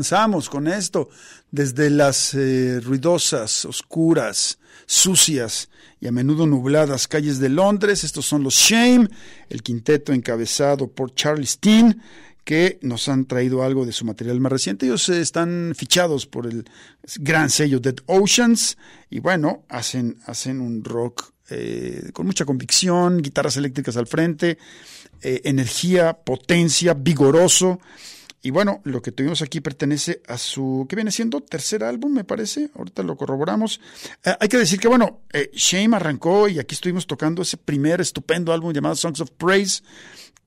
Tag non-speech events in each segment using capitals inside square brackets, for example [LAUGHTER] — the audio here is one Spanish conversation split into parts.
Comenzamos con esto, desde las eh, ruidosas, oscuras, sucias y a menudo nubladas calles de Londres. Estos son los Shame, el quinteto encabezado por Charlie Steen, que nos han traído algo de su material más reciente. Ellos eh, están fichados por el gran sello Dead Oceans y bueno, hacen, hacen un rock eh, con mucha convicción, guitarras eléctricas al frente, energía, potencia, vigoroso Y bueno, lo que tuvimos aquí pertenece a su, ¿qué viene siendo? Tercer álbum, me parece. Ahorita lo corroboramos. Eh, hay que decir que, bueno, eh, Shame arrancó y aquí estuvimos tocando ese primer estupendo álbum llamado Songs of Praise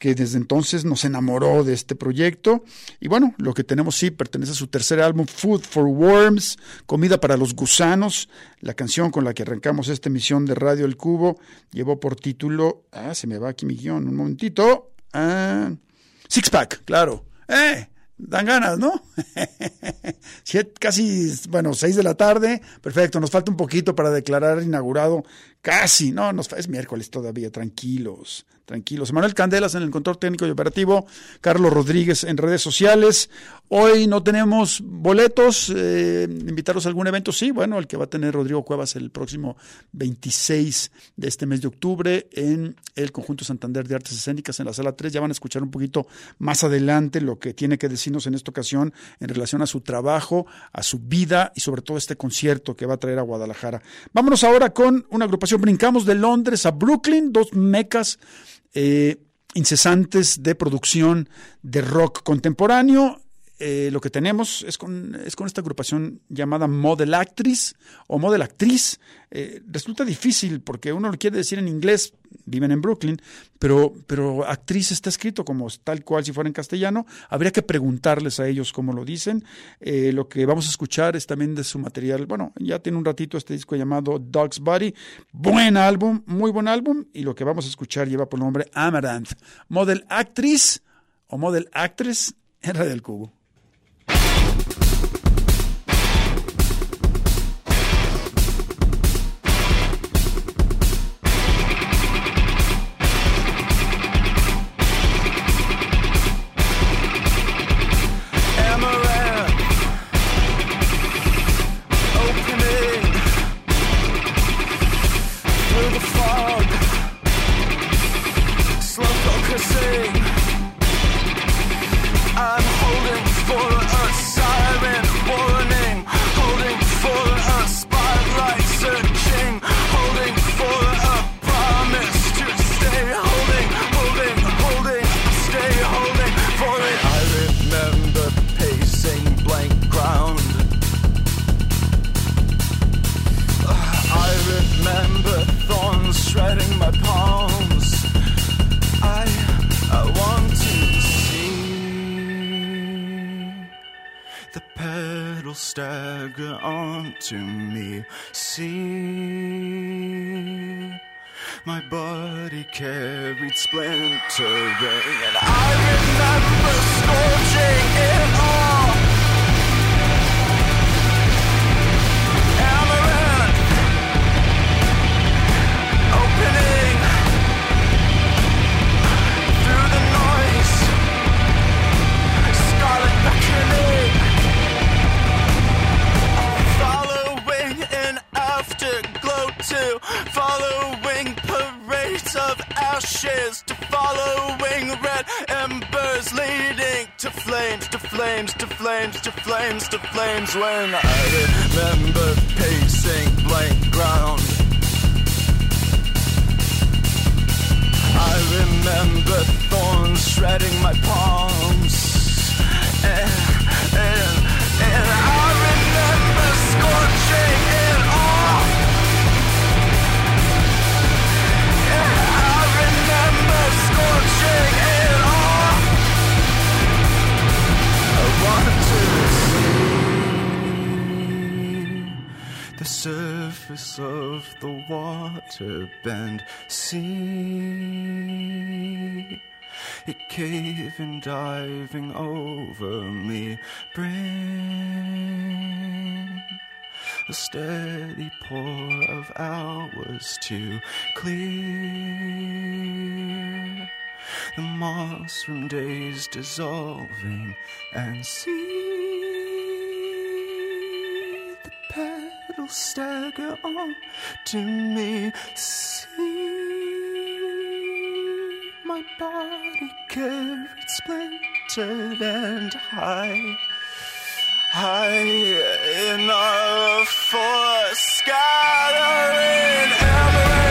que desde entonces nos enamoró de este proyecto. Y bueno, lo que tenemos sí pertenece a su tercer álbum, Food for Worms, Comida para los Gusanos. La canción con la que arrancamos esta emisión de Radio El Cubo llevó por título, ah, se me va aquí mi guion, un momentito, ah, Six Pack, claro. ¡Eh! Dan ganas, ¿no? [LAUGHS] casi, bueno, seis de la tarde. Perfecto, nos falta un poquito para declarar inaugurado. Casi, no, nos, es miércoles todavía, tranquilos tranquilos. Manuel Candelas en el control técnico y operativo, Carlos Rodríguez en redes sociales. Hoy no tenemos boletos, eh, invitarlos a algún evento, sí, bueno, el que va a tener Rodrigo Cuevas el próximo 26 de este mes de octubre en el Conjunto Santander de Artes Escénicas en la sala 3. Ya van a escuchar un poquito más adelante lo que tiene que decirnos en esta ocasión en relación a su trabajo, a su vida y sobre todo este concierto que va a traer a Guadalajara. Vámonos ahora con una agrupación, brincamos de Londres a Brooklyn, dos mecas eh, incesantes de producción de rock contemporáneo. Eh, lo que tenemos es con, es con esta agrupación llamada Model Actress o Model Actriz. Eh, resulta difícil porque uno lo quiere decir en inglés, viven en Brooklyn, pero, pero actriz está escrito como tal cual si fuera en castellano. Habría que preguntarles a ellos cómo lo dicen. Eh, lo que vamos a escuchar es también de su material. Bueno, ya tiene un ratito este disco llamado Dog's Body. Buen álbum, muy buen álbum. Y lo que vamos a escuchar lleva por nombre Amaranth. Model Actriz o Model Actress en Radio del Cubo. Flames to flames to flames to flames when I remember pacing blank ground. I remember thorns shredding my palms. And, and, and I remember scorching the surface of the water bend. See It cave caving, diving over me, bring a steady pour of hours to clear the moss from days dissolving and see petals stagger on to me. See my body carried splintered and high. High enough for scattering amaranth. Crawl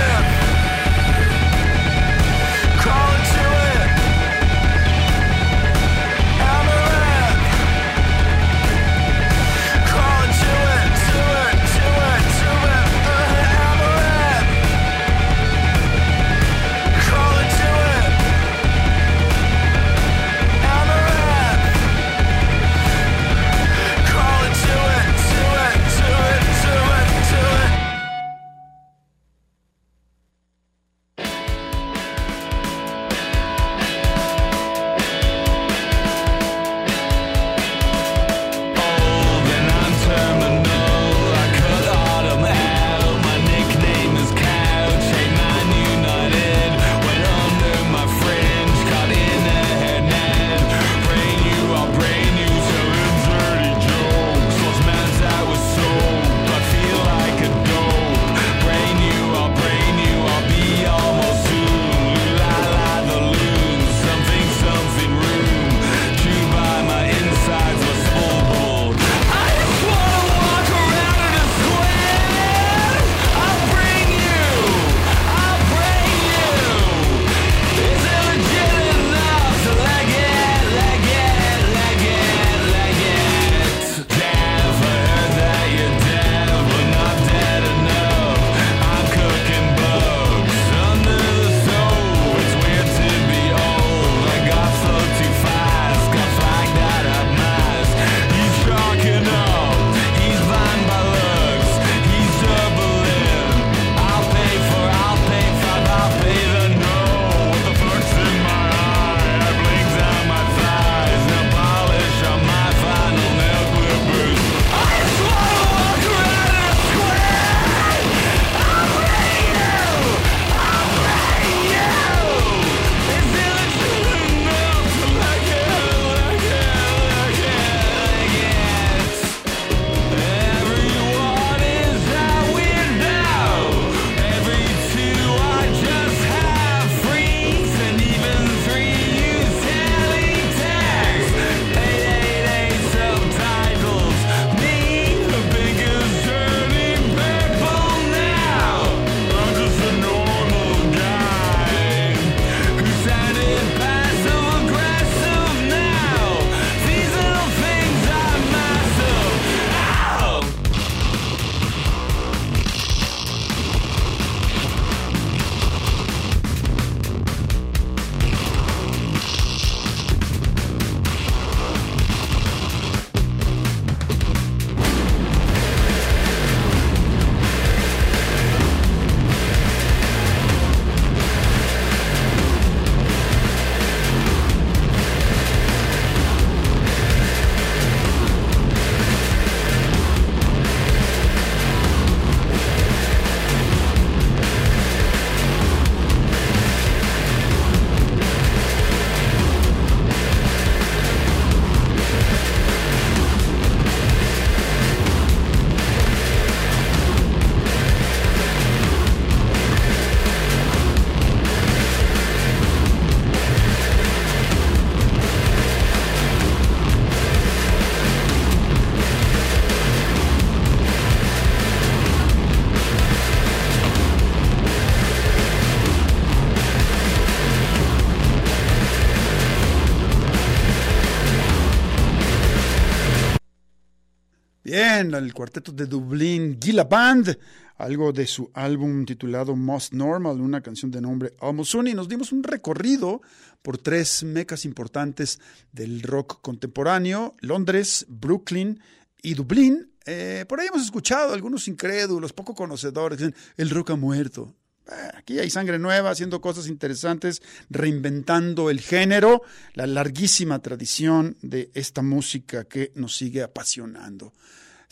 Bien, el cuarteto de Dublín, Gila Band, algo de su álbum titulado Most Normal, una canción de nombre Almost y Nos dimos un recorrido por tres mecas importantes del rock contemporáneo, Londres, Brooklyn y Dublín. Eh, por ahí hemos escuchado algunos incrédulos, poco conocedores, dicen, el rock ha muerto. Eh, aquí hay sangre nueva haciendo cosas interesantes, reinventando el género, la larguísima tradición de esta música que nos sigue apasionando.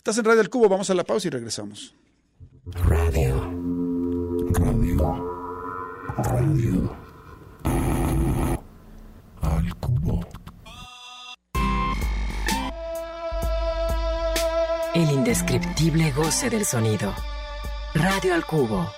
Estás en Radio El Cubo, vamos a la pausa y regresamos. Radio. Radio. Radio. Al Cubo. El indescriptible goce del sonido. Radio al Cubo.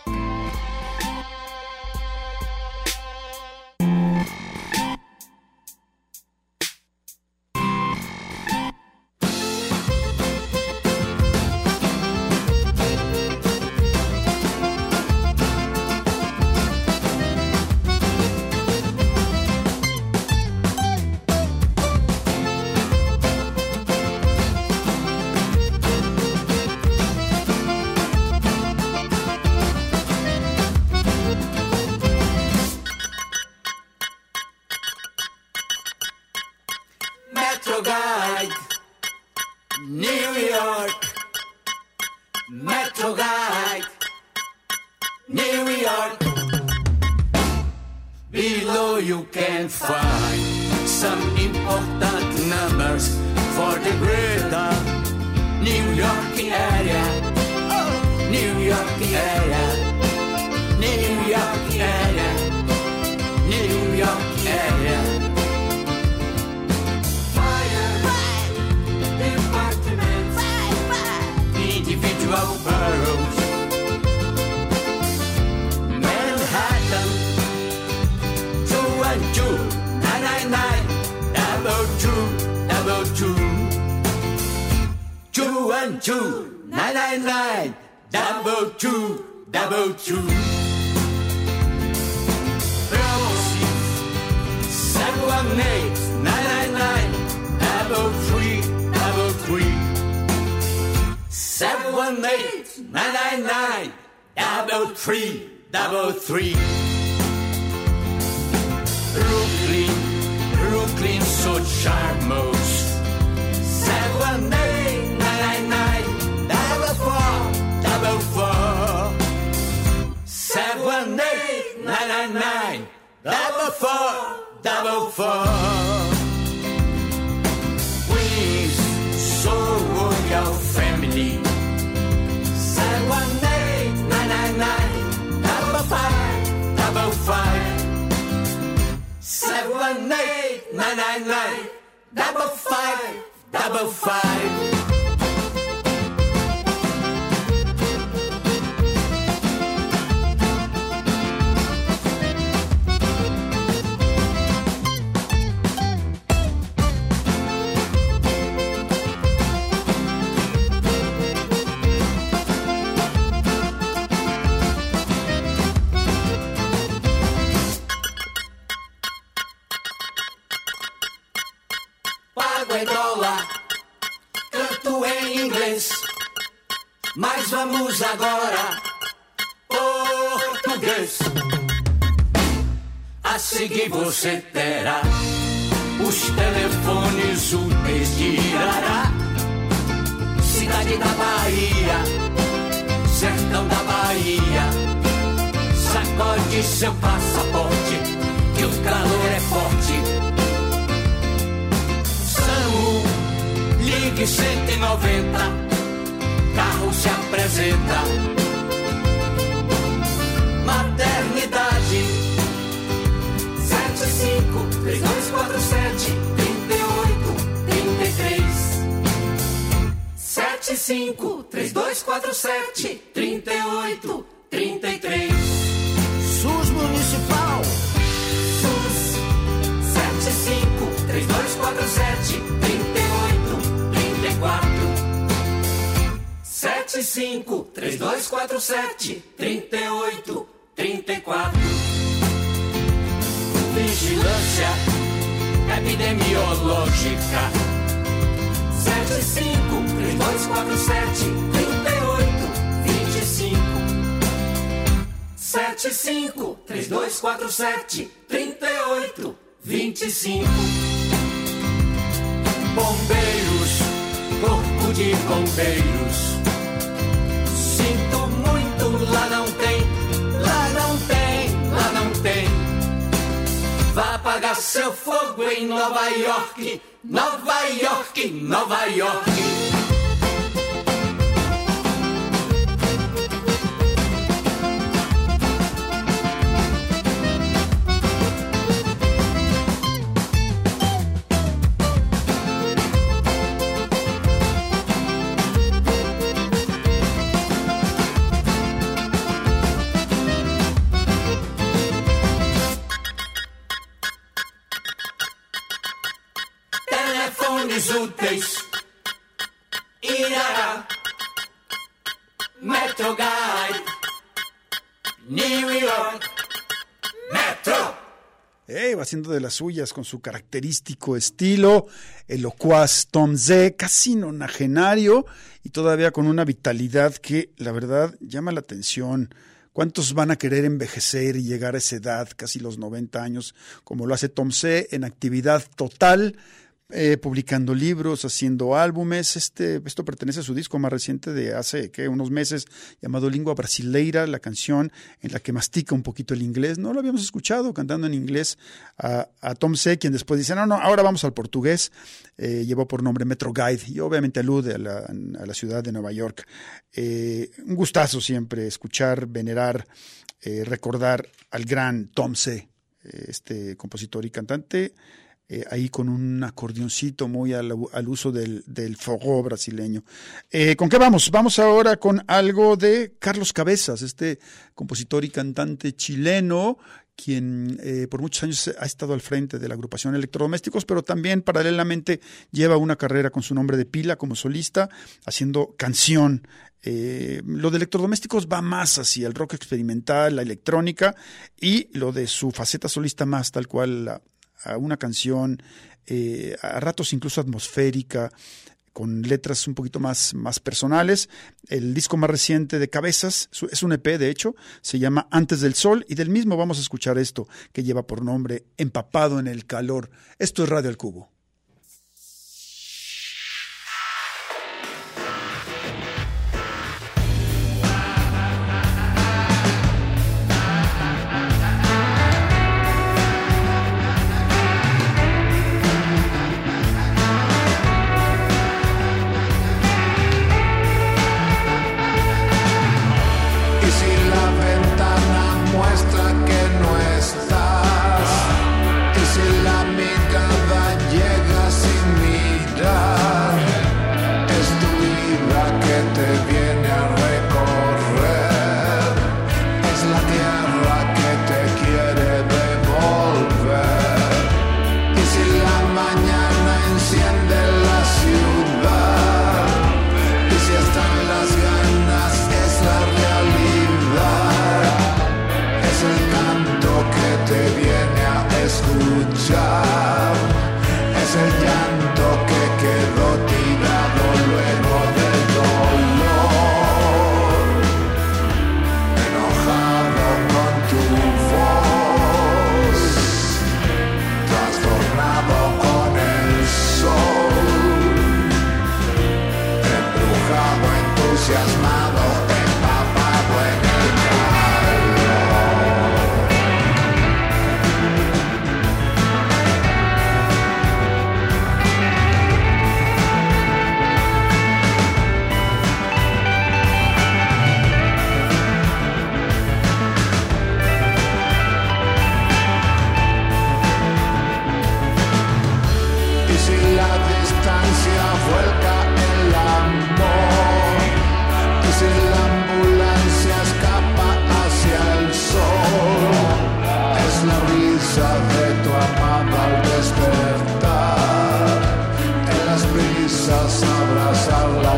Metro Guide, New York, Metro Guide, New York. Below you can find some important numbers for the greater New York area, oh, New York area. One, two, nine, nine, nine, double two, double two. Bravo six, seven, one, eight, nine, nine, nine, double three, double three. Seven, one, eight, nine, nine, nine, double three, double three. Brooklyn, Brooklyn, so charmous. Seven, nine, nine nine double four double four. Please, so will your family. Seven, eight, nine, nine, nine, double five, double five. Seven, eight, nine, nine, nine, double five, double five. sit there. 37 38 33. SUS Municipal. SUS 75 3247 38 34. 75 3247 38 34. Vigilância epidemiológica. 75 3247 34. 75 3247 3825 Bombeiros, corpo de bombeiros. Sinto muito, lá não tem, lá não tem, lá não tem. Vá apagar seu fogo em Nova York, Nova York, Nova York. Úteis. Irá. Metro. New York. Metro. Eh, va haciendo de las suyas con su característico estilo, el locuaz Tom Z, casi nonagenario y todavía con una vitalidad que la verdad llama la atención. ¿Cuántos van a querer envejecer y llegar a esa edad, casi los 90 años, como lo hace Tom C, en actividad total? Eh, publicando libros, haciendo álbumes. Este, esto pertenece a su disco más reciente de hace ¿qué? unos meses, llamado Lingua Brasileira, la canción en la que mastica un poquito el inglés. No lo habíamos escuchado cantando en inglés a, Tom C., quien después dice, no, no, ahora vamos al portugués. Eh, llevó por nombre Metro Guide y obviamente alude a la, a la ciudad de Nueva York. Eh, un gustazo siempre escuchar, venerar, recordar al gran Tom C., este compositor y cantante eh, ahí con un acordeoncito muy al, uso del, del forró brasileño. Eh, ¿Con qué vamos? Vamos ahora con algo de Carlos Cabezas, este compositor y cantante chileno quien eh, por muchos años ha estado al frente de la agrupación Electrodomésticos, pero también paralelamente lleva una carrera con su nombre de pila como solista, haciendo canción. Lo de electrodomésticos va más hacia el rock experimental, la electrónica, y lo de su faceta solista más tal cual la, a una canción, eh, a ratos incluso atmosférica, con letras un poquito más, más personales. El disco más reciente de Cabezas, es un EP de hecho, se llama Antes del Sol y del mismo vamos a escuchar esto que lleva por nombre Empapado en el Calor. Esto es Radio al Cubo.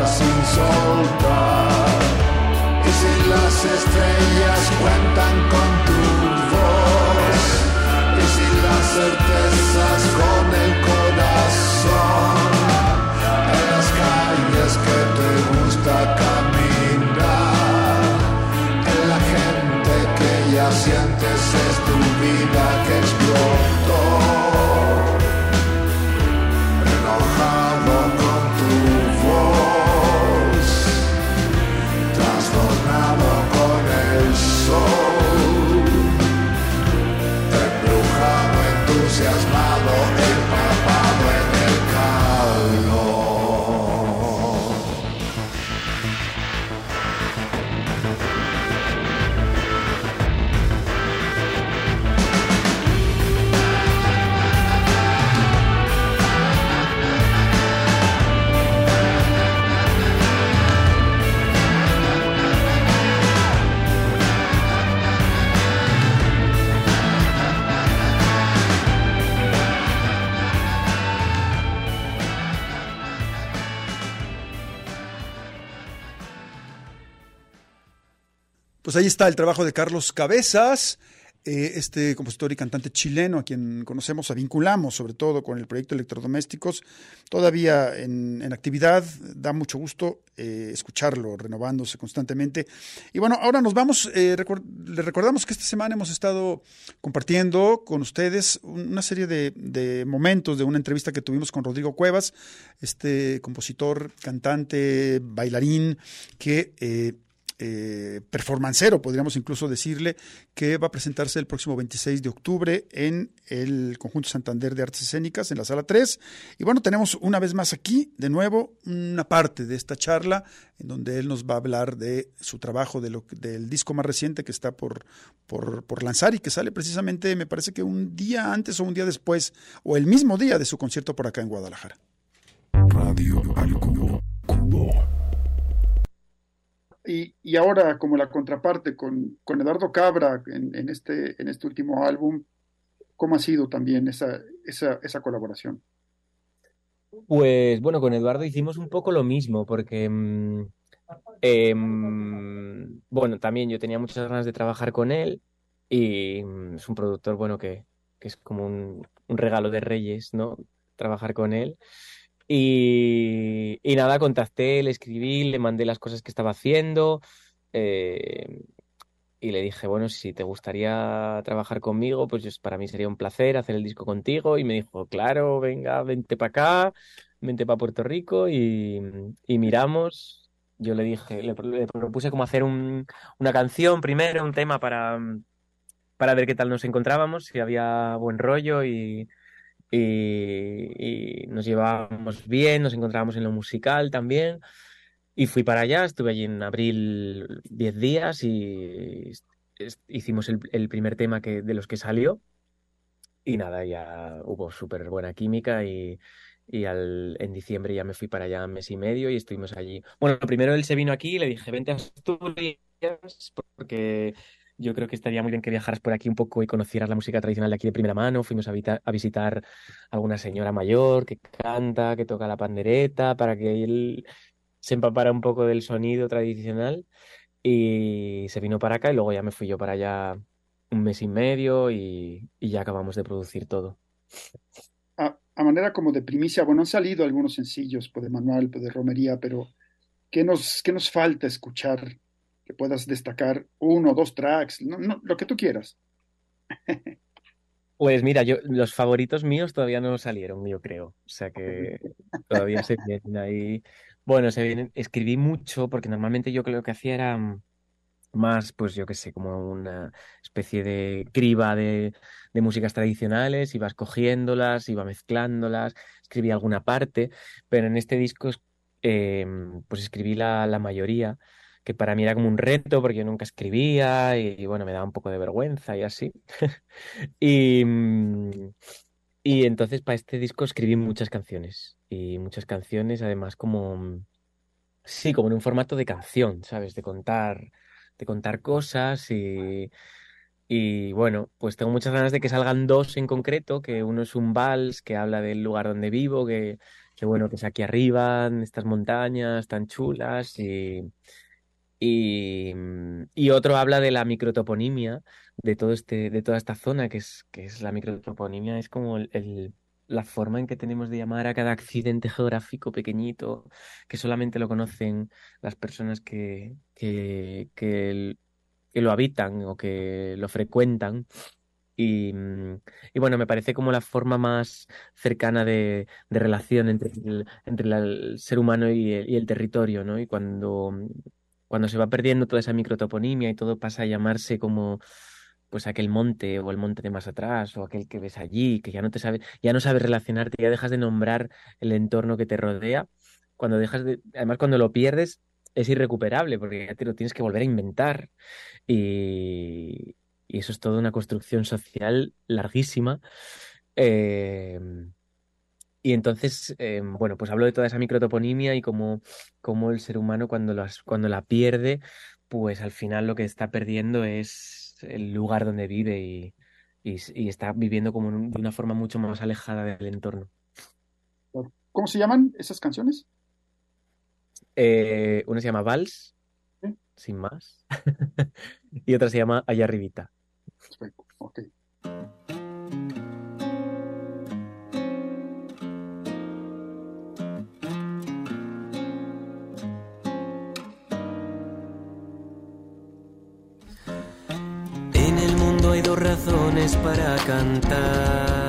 sin soltar. Y si las estrellas cuentan con tu voz, y si las certezas con el corazón, en las calles que te gusta caminar, en la gente que ya sientes es tu vida que explica. Ahí está el trabajo de Carlos Cabezas, eh, este compositor y cantante chileno, a quien conocemos, a vinculamos sobre todo con el proyecto Electrodomésticos, todavía en, en actividad, da mucho gusto eh, escucharlo, renovándose constantemente. Y bueno, ahora nos vamos, eh, le recordamos que esta semana hemos estado compartiendo con ustedes una serie de, de, momentos de una entrevista que tuvimos con Rodrigo Cuevas, este compositor, cantante, bailarín, que eh, performancero, podríamos incluso decirle, que va a presentarse el próximo 26 de octubre en el Conjunto Santander de Artes Escénicas, en la sala 3. Y bueno, tenemos una vez más aquí, de nuevo, una parte de esta charla en donde él nos va a hablar de su trabajo, de lo, del disco más reciente que está por, por, lanzar y que sale precisamente, me parece que un día antes o un día después, o el mismo día de su concierto por acá en Guadalajara. Radio cubo. Y, y, ahora como la contraparte con, con Eduardo Cabra en, en, este, en este último álbum, ¿cómo ha sido también esa, esa, esa colaboración? Pues bueno, con Eduardo hicimos un poco lo mismo, porque eh, bueno, también yo tenía muchas ganas de trabajar con él y es un productor, bueno, que, que es como un, un regalo de Reyes, ¿no? Trabajar con él. Y, nada, contacté, le escribí, le mandé las cosas que estaba haciendo eh, y le dije, bueno, si te gustaría trabajar conmigo, pues para mí sería un placer hacer el disco contigo. Y me dijo, claro, venga, vente para acá, vente para Puerto Rico y, miramos. Yo le dije, le, le propuse como hacer un, una canción primero, un tema para, para ver qué tal nos encontrábamos, si había buen rollo y y, y, nos llevábamos bien, nos encontrábamos en lo musical también. Y fui para allá, estuve allí en abril 10 días y hicimos el, el, primer tema que, de los que salió. Y nada, ya hubo súper buena química y, y al, en diciembre ya me fui para allá un mes y medio y estuvimos allí. Bueno, primero él se vino aquí y le dije, vente a Asturias porque yo creo que estaría muy bien que viajaras por aquí un poco y conocieras la música tradicional de aquí de primera mano. Fuimos a, a visitar a alguna señora mayor que canta, que toca la pandereta, para que él se empapara un poco del sonido tradicional. Y se vino para acá y luego ya me fui yo para allá un mes y medio y, y ya acabamos de producir todo. A, a, manera como de primicia, bueno, han salido algunos sencillos pues, de Manuel, pues, de Romería, pero ¿qué nos, qué nos falta escuchar que puedas destacar uno o dos tracks, no, no, lo que tú quieras. [LAUGHS] Pues mira, yo los favoritos míos todavía no salieron, yo creo. O sea que todavía se vienen ahí. Bueno, se vienen, escribí mucho porque normalmente yo creo que hacía era más, pues yo qué sé, como una especie de criba de, de músicas tradicionales, iba escogiéndolas, iba mezclándolas, escribí alguna parte, pero en este disco eh, pues escribí la, la mayoría que para mí era como un reto porque yo nunca escribía y, bueno, me daba un poco de vergüenza y así. [LAUGHS] y, y entonces para este disco escribí muchas canciones y muchas canciones además como, sí, como en un formato de canción, ¿sabes? De contar, de contar cosas y... Y bueno, pues tengo muchas ganas de que salgan dos en concreto, que uno es un vals que habla del lugar donde vivo, que, que bueno, que es aquí arriba, en estas montañas tan chulas y, y, y, otro habla de la microtoponimia de todo este, de toda esta zona, que es, que es la microtoponimia, es como el, la forma en que tenemos de llamar a cada accidente geográfico pequeñito, que solamente lo conocen las personas que, que, que, lo habitan o que lo frecuentan. Y, y, bueno, me parece como la forma más cercana de, de relación entre, el, entre el ser humano y el, y el territorio, ¿no? Y cuando cuando se va perdiendo toda esa microtoponimia y todo pasa a llamarse como pues aquel monte o el monte de más atrás o aquel que ves allí, que ya no te sabes, ya no sabes relacionarte, ya dejas de nombrar el entorno que te rodea, cuando dejas de, además cuando lo pierdes es irrecuperable porque ya te lo tienes que volver a inventar y, eso es toda una construcción social larguísima. Eh, y entonces, eh, bueno, pues hablo de toda esa microtoponimia y cómo, cómo el ser humano cuando, las, cuando la pierde, pues al final lo que está perdiendo es el lugar donde vive y, y, y está viviendo como un, de una forma mucho más alejada del entorno. ¿Cómo se llaman esas canciones? Eh, una se llama Vals ¿Sí? sin más. [LAUGHS] y otra se llama Allá arribita. Perfecto, ok. Hay dos razones para cantar.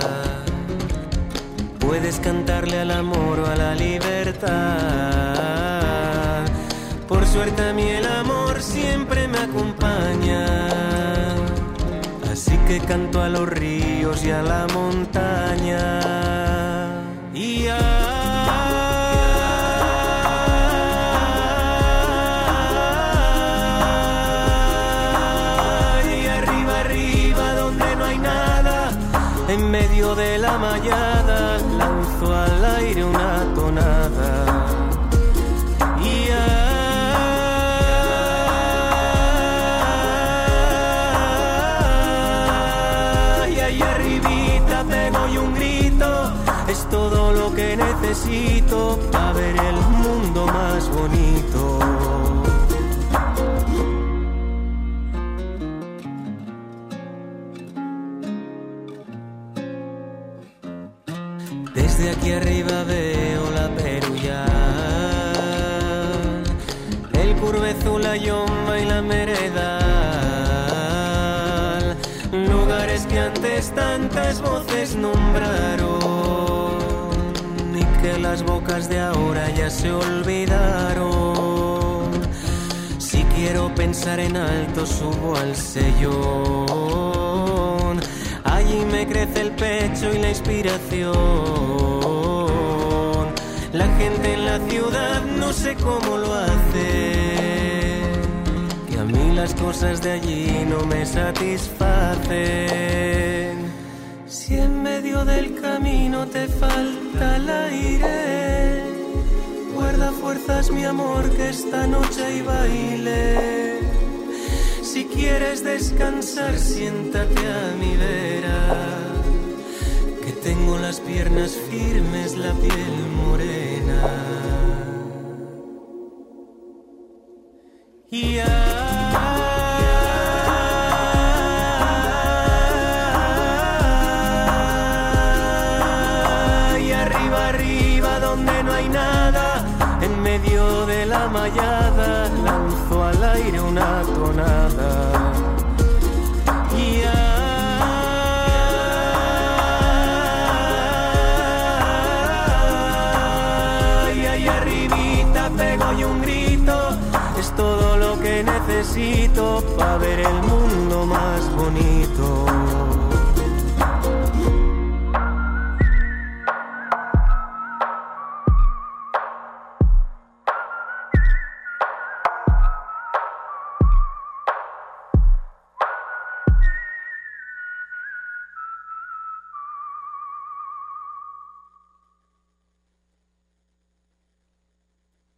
Puedes cantarle al amor o a la libertad. Por suerte a mí el amor siempre me acompaña. Así que canto a los ríos y a la montaña. Y ay, de la mallada, yoma y la meredal, lugares que antes tantas voces nombraron y que las bocas de ahora ya se olvidaron. Si quiero pensar en alto subo al sellón. Allí me crece el pecho y la inspiración. La gente en la ciudad no sé cómo lo hace. Las cosas de allí no me satisfacen. Si en medio del camino te falta el aire, guarda fuerzas mi amor que esta noche hay baile. Si quieres descansar, siéntate a mi vera. Que tengo las piernas firmes, la piel morena. Y necesito para ver el mundo más bonito.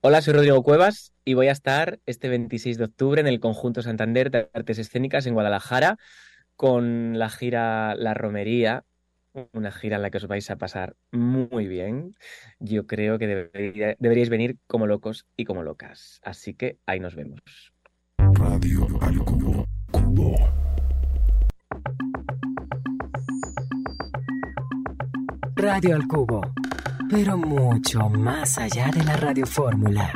Hola, soy Rodrigo Cuevas y voy a estar este 26 de octubre en el Conjunto Santander de Artes Escénicas en Guadalajara con la gira La Romería, una gira en la que os vais a pasar muy bien. Yo creo que debería- deberíais venir como locos y como locas. Así que ahí nos vemos. Radio al cubo. Cubo. Radio al Cubo, pero mucho más allá de la radiofórmula.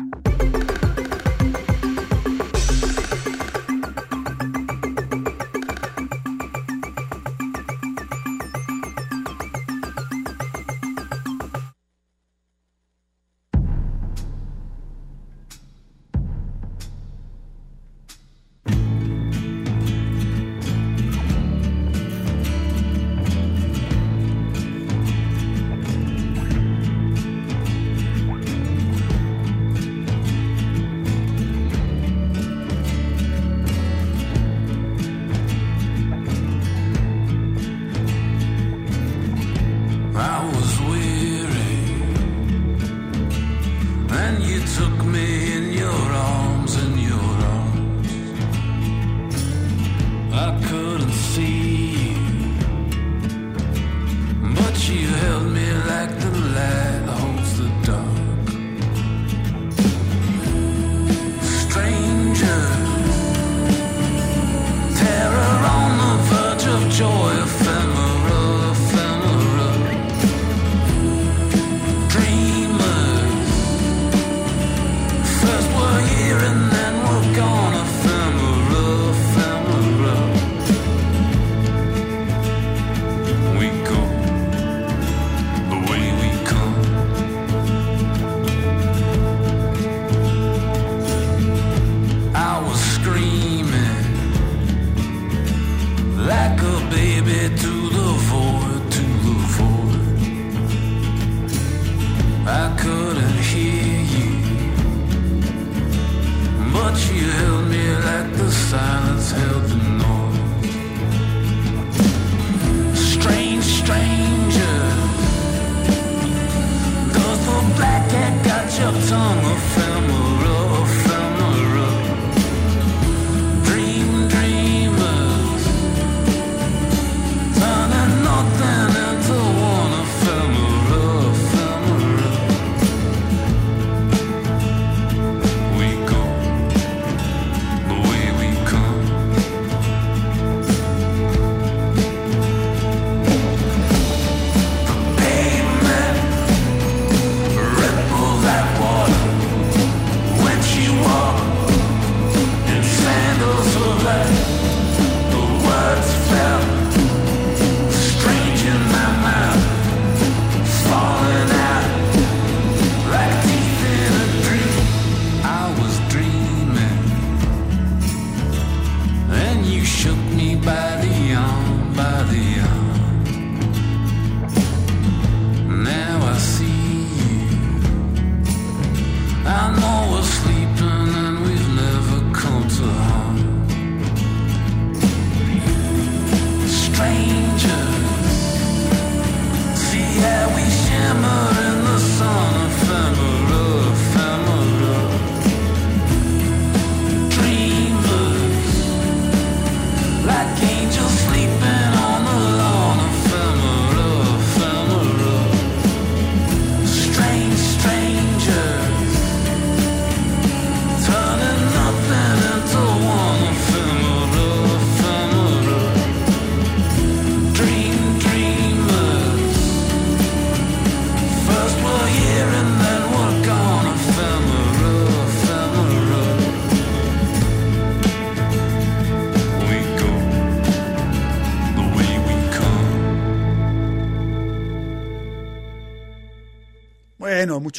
stranger.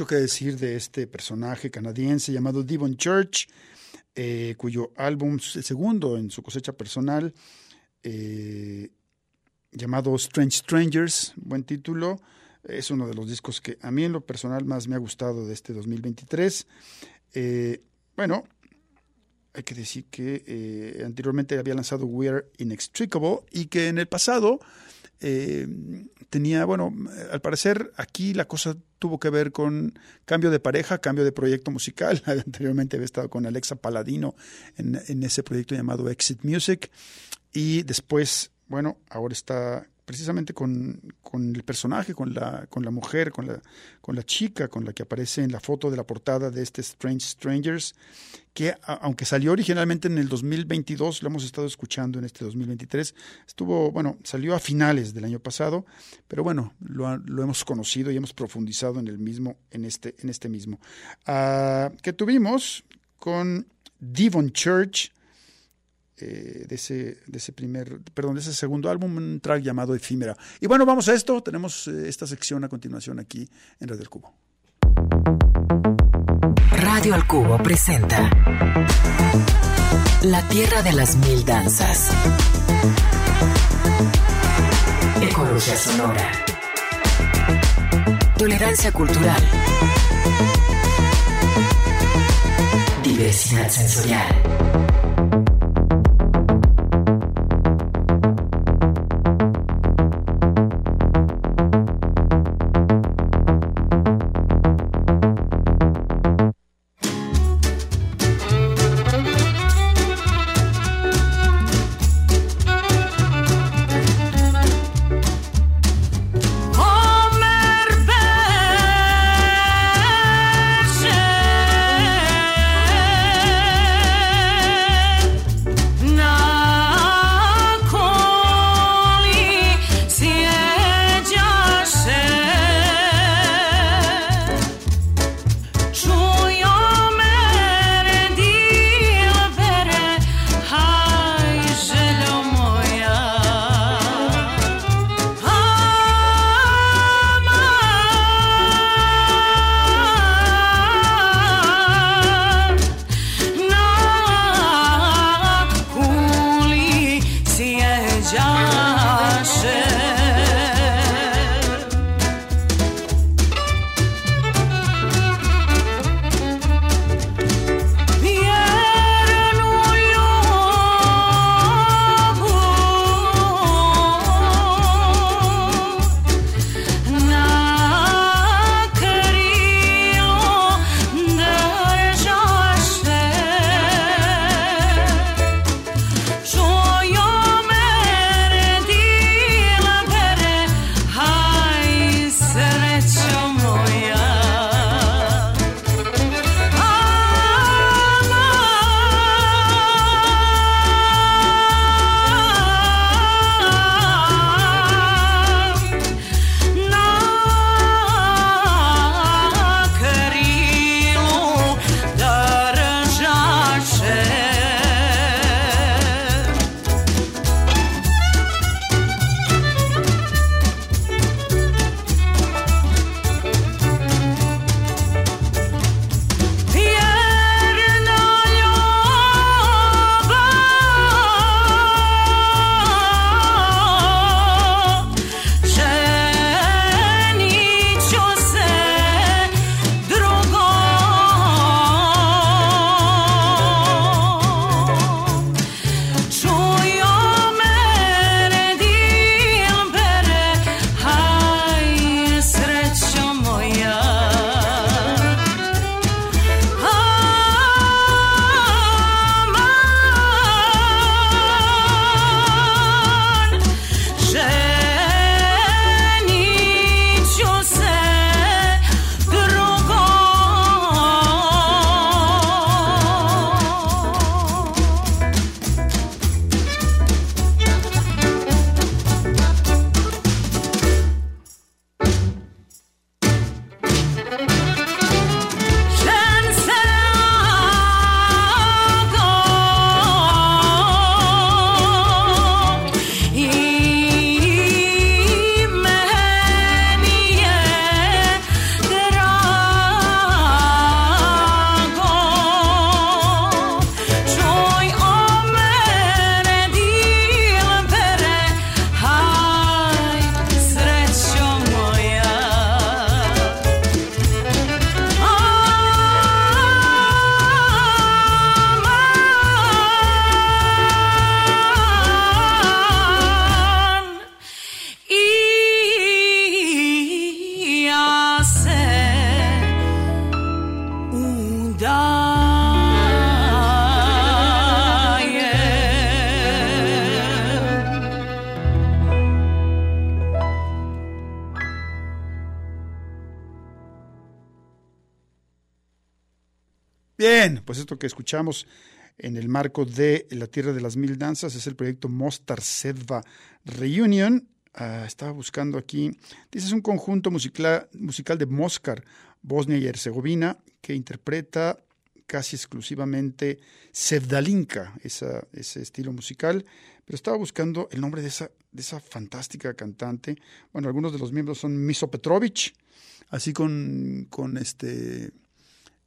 Que decir de este personaje canadiense llamado Devon Church, eh, cuyo álbum, el segundo en su cosecha personal, eh, llamado Strange Strangers, buen título, es uno de los discos que a mí en lo personal más me ha gustado de este 2023. Eh, bueno, hay que decir que anteriormente había lanzado We're Inextricable y que en el pasado tenía, bueno, al parecer aquí la cosa tuvo que ver con cambio de pareja, cambio de proyecto musical. [LAUGHS] Anteriormente había estado con Alexa Paladino en, en ese proyecto llamado Exit Music y después, bueno, ahora está precisamente con, con, el personaje, con la, con la mujer, con la, con la chica, con la que aparece en la foto de la portada de este Strange Strangers, que aunque salió originalmente en el 2022, lo hemos estado escuchando en este 2023, estuvo, bueno, salió a finales del año pasado, pero bueno, lo, hemos conocido y hemos profundizado en el mismo, en este, en este mismo. Uh, que tuvimos con Devon Church, eh, de, ese, de ese primer, perdón, de ese segundo álbum, un track llamado Efímera. Y bueno, vamos a esto, tenemos eh, esta sección a continuación aquí en Radio al Cubo. Radio al Cubo presenta La Tierra de las Mil Danzas. Ecología sonora. Tolerancia cultural. Diversidad sensorial. Esto que escuchamos en el marco de La Tierra de las Mil Danzas es el proyecto Mostar Sedva Reunion. Ah, estaba buscando aquí, dice es un conjunto musical, musical de Moscar, Bosnia y Herzegovina, que interpreta casi exclusivamente Sevdalinka, ese estilo musical, pero estaba buscando el nombre de esa, de esa fantástica cantante. Bueno, algunos de los miembros son Miso Petrovich, así con, con este,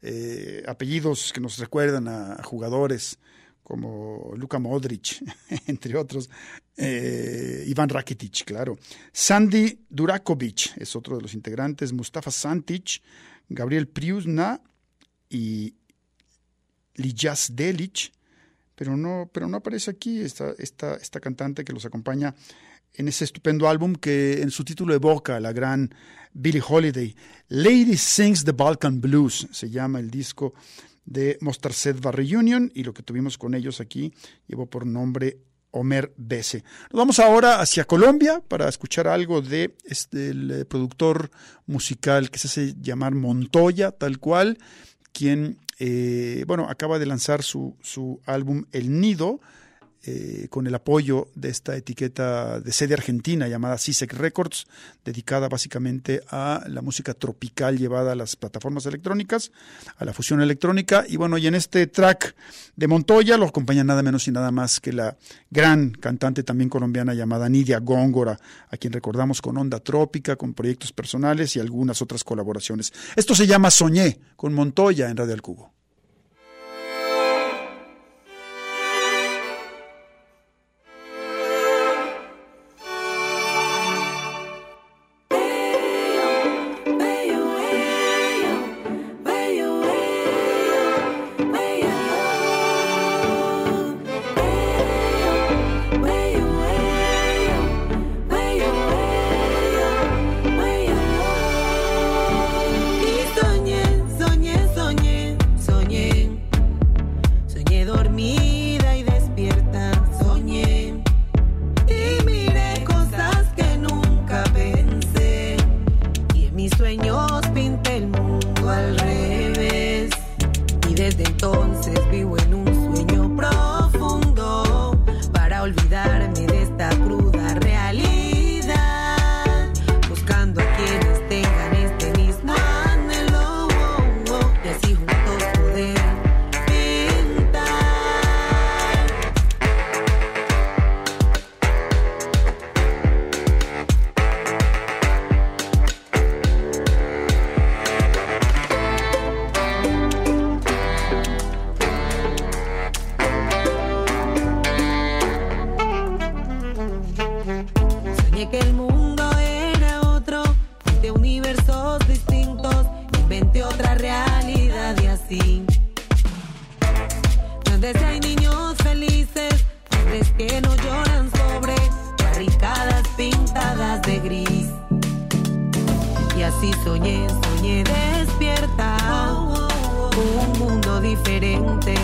eh, apellidos que nos recuerdan a, jugadores como Luka Modric, [LAUGHS] entre otros, eh, Iván Rakitic, claro. Sandy Durakovic es otro de los integrantes, Mustafa Santic, Gabriel Priusna y Lijas Delic, pero no, pero no aparece aquí esta, esta, esta cantante que los acompaña en ese estupendo álbum que en su título evoca la gran Billie Holiday. Lady Sings the Balkan Blues se llama el disco de Mostar Sedva Reunion y lo que tuvimos con ellos aquí llevó por nombre Homer Bese. Nos vamos ahora hacia Colombia para escuchar algo de este, eh, productor musical que se hace llamar Montoya, tal cual, quien eh, bueno, acaba de lanzar su, su álbum El Nido, eh, con el apoyo de esta etiqueta de sede argentina llamada CISEC Records, dedicada básicamente a la música tropical llevada a las plataformas electrónicas, a la fusión electrónica. Y bueno, y en este track de Montoya lo acompaña nada menos y nada más que la gran cantante también colombiana llamada Nidia Góngora, a quien recordamos con Onda Trópica, con proyectos personales y algunas otras colaboraciones. Esto se llama Soñé con Montoya en Radio Al Cubo. gris. Y así soñé, soñé despierta. Oh, oh, oh. Un mundo diferente.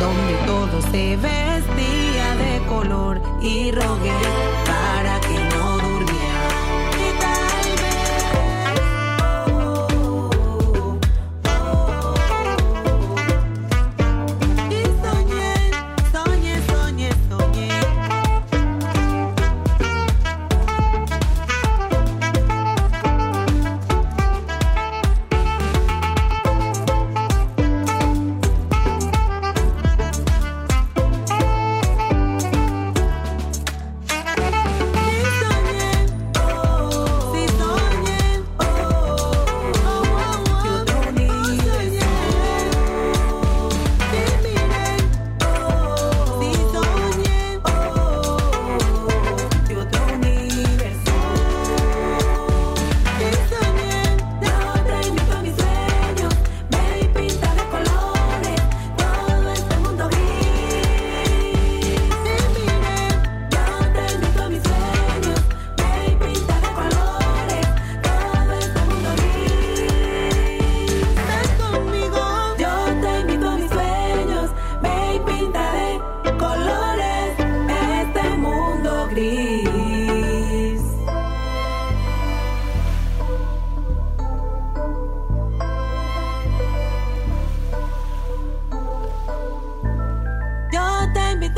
Donde todo se vestía de color y rogué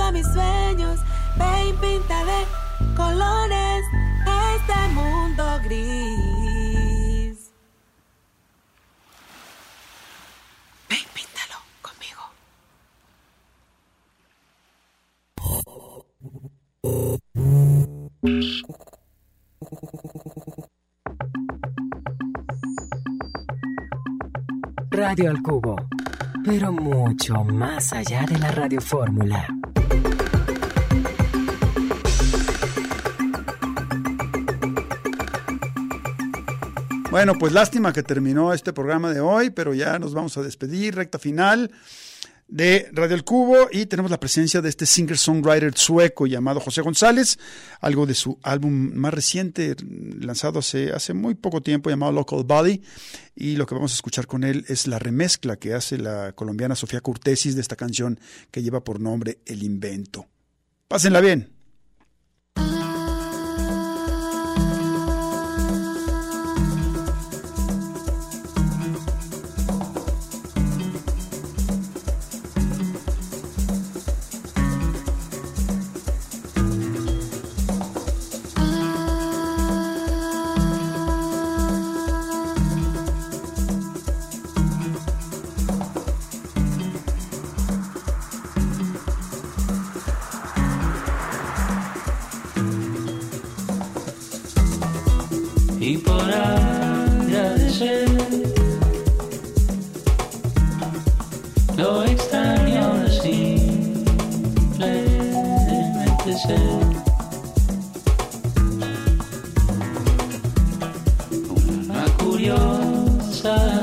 a mis sueños, ven pinta de colores este mundo gris. Ven píntalo conmigo. Radio al Cubo, pero mucho más allá de la radio fórmula. Bueno, pues lástima que terminó este programa de hoy, pero ya nos vamos a despedir, recta final de Radio El Cubo y tenemos la presencia de este singer-songwriter sueco llamado José González, algo de su álbum más reciente, lanzado hace, hace muy poco tiempo, llamado Local Body, y lo que vamos a escuchar con él es la remezcla que hace la colombiana Sofía Curtesis de esta canción que lleva por nombre El Invento. Pásenla bien. Y por agradecer lo extraño de simplemente ser. Una curiosa